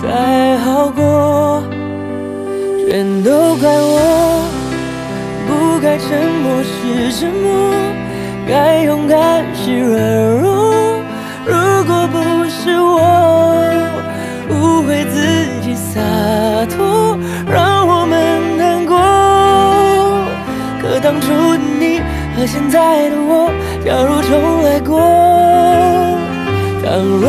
才好过，全都怪我，不该沉默是沉默。该勇敢是软弱，如果不是我误会自己洒脱，让我们难过。可当初的你和现在的我，假如重来过，倘若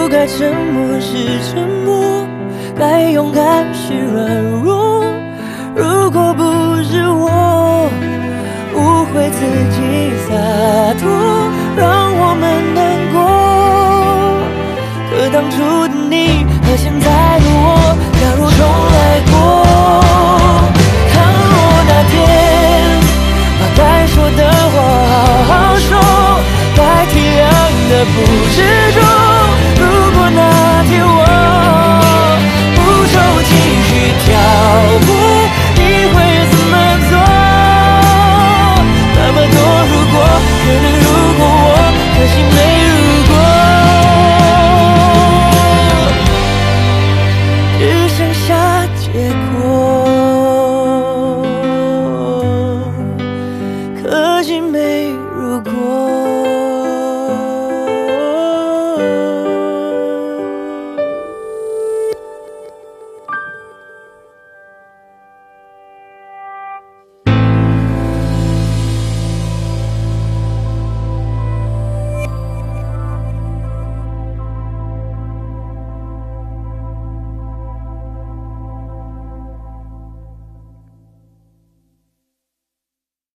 不该沉默是沉默，该勇敢是软弱。如果不是我误会自己洒脱。让我们难过。可当初的你和现在的我，假如重来过，倘若那天把该说的话好好说，该体谅的不执